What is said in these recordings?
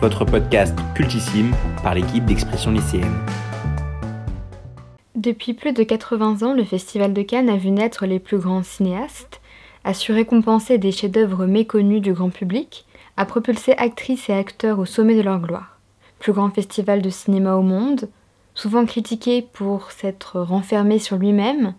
Votre podcast cultissime par l'équipe d'expression lycéenne. Depuis plus de 80 ans, le Festival de Cannes a vu naître les plus grands cinéastes, a su récompenser des chefs-d'œuvre méconnus du grand public, a propulsé actrices et acteurs au sommet de leur gloire. Plus grand festival de cinéma au monde, souvent critiqué pour s'être renfermé sur lui-même,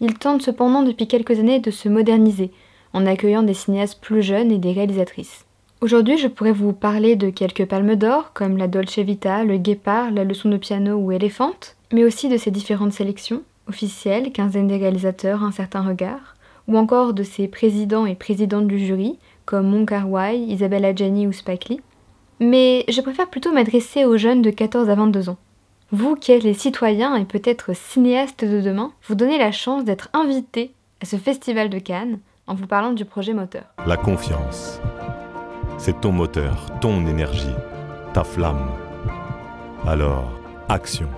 il tente cependant depuis quelques années de se moderniser en accueillant des cinéastes plus jeunes et des réalisatrices. Aujourd'hui, je pourrais vous parler de quelques palmes d'or comme la Dolce Vita, le Guépard, la leçon de piano ou Éléphante, mais aussi de ses différentes sélections, officielles, quinzaine des réalisateurs, un certain regard, ou encore de ses présidents et présidentes du jury, comme Mon Wai, Isabelle ou Spike Lee. Mais je préfère plutôt m'adresser aux jeunes de 14 à 22 ans. Vous qui êtes les citoyens et peut-être cinéastes de demain, vous donnez la chance d'être invités à ce festival de Cannes en vous parlant du projet moteur. La confiance, c'est ton moteur, ton énergie, ta flamme. Alors, action.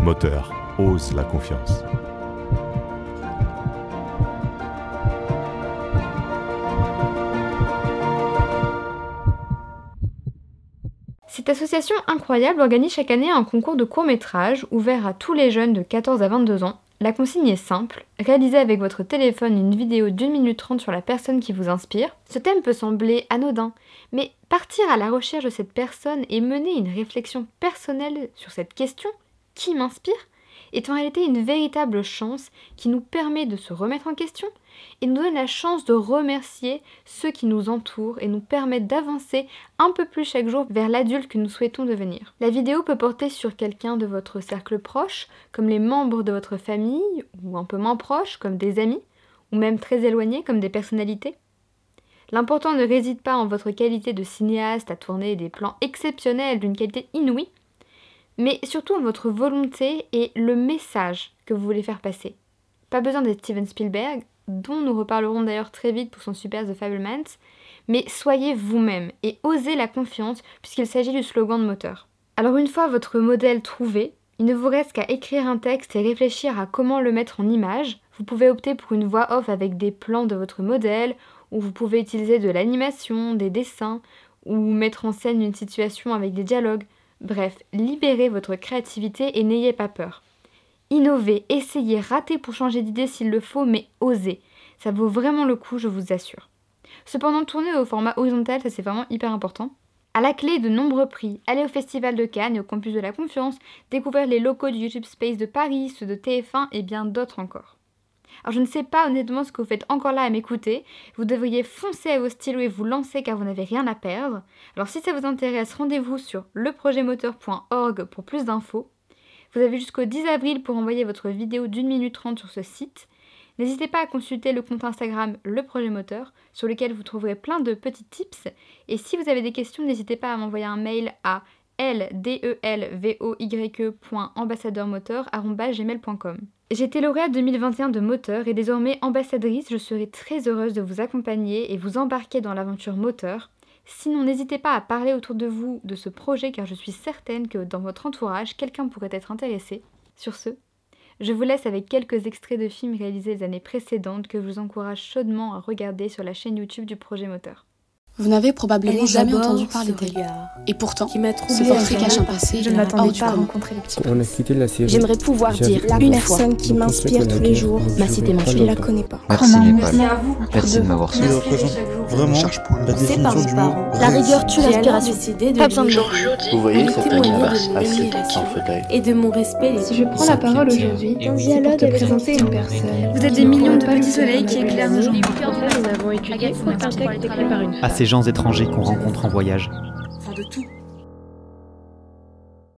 Moteur, ose la confiance. Cette association incroyable organise chaque année un concours de court-métrage ouvert à tous les jeunes de 14 à 22 ans. La consigne est simple, réalisez avec votre téléphone une vidéo d'une minute trente sur la personne qui vous inspire. Ce thème peut sembler anodin, mais partir à la recherche de cette personne et mener une réflexion personnelle sur cette question, qui m'inspire, est en réalité une véritable chance qui nous permet de se remettre en question et nous donne la chance de remercier ceux qui nous entourent et nous permettent d'avancer un peu plus chaque jour vers l'adulte que nous souhaitons devenir. La vidéo peut porter sur quelqu'un de votre cercle proche, comme les membres de votre famille, ou un peu moins proches, comme des amis, ou même très éloignés, comme des personnalités. L'important ne réside pas en votre qualité de cinéaste à tourner des plans exceptionnels d'une qualité inouïe, mais surtout votre volonté et le message que vous voulez faire passer. Pas besoin d'être Steven Spielberg, dont nous reparlerons d'ailleurs très vite pour son super The Fablemans, mais soyez vous-même et osez la confiance puisqu'il s'agit du slogan de moteur. Alors une fois votre modèle trouvé, il ne vous reste qu'à écrire un texte et réfléchir à comment le mettre en image. Vous pouvez opter pour une voix off avec des plans de votre modèle, ou vous pouvez utiliser de l'animation, des dessins, ou mettre en scène une situation avec des dialogues. Bref, libérez votre créativité et n'ayez pas peur. Innovez, essayez, ratez pour changer d'idée s'il le faut, mais osez. Ça vaut vraiment le coup, je vous assure. Cependant, tourner au format horizontal, ça c'est vraiment hyper important. À la clé de nombreux prix, aller au Festival de Cannes et au Campus de la Confiance, découvrir les locaux du YouTube Space de Paris, ceux de TF1 et bien d'autres encore. Alors je ne sais pas honnêtement ce que vous faites encore là à m'écouter. Vous devriez foncer à vos stylos et vous lancer car vous n'avez rien à perdre. Alors si ça vous intéresse, rendez-vous sur leprojetmoteur.org pour plus d'infos. Vous avez jusqu'au 10 avril pour envoyer votre vidéo d'une minute trente sur ce site. N'hésitez pas à consulter le compte Instagram Le Projet Moteur, sur lequel vous trouverez plein de petits tips. Et si vous avez des questions, n'hésitez pas à m'envoyer un mail à ldelvoye.ambassadeurmoteur.gmail.com J'étais lauréate 2021 de Moteur et désormais ambassadrice, je serai très heureuse de vous accompagner et vous embarquer dans l'aventure Moteur. Sinon, n'hésitez pas à parler autour de vous de ce projet car je suis certaine que dans votre entourage, quelqu'un pourrait être intéressé. Sur ce, je vous laisse avec quelques extraits de films réalisés les années précédentes que je vous encourage chaudement à regarder sur la chaîne YouTube du projet Moteur. Vous n'avez probablement jamais entendu parler d'elle. Et pourtant, ce portrait cache un passé. Je ne m'attendais pas à rencontrer le petit On a quitté la série. J'aimerais pouvoir dire J'avais une une personne qui m'inspire tous les jours. Ma cité je le la connais pas. Merci. Merci à vous. Merci de m'avoir suivi. vraiment cherche pour la définition du mot La rigueur tue l'aspiration. décidé de Pas besoin de. Vous voyez cette élévation sans fauteuil. et de mon respect les Si je prends la parole aujourd'hui, Dans c'est pour te présenter une personne. Vous êtes qui des ne millions de petits soleils qui éclairent la nos jours. Nous avons étudié écrit par une gens étrangers qu'on rencontre en voyage.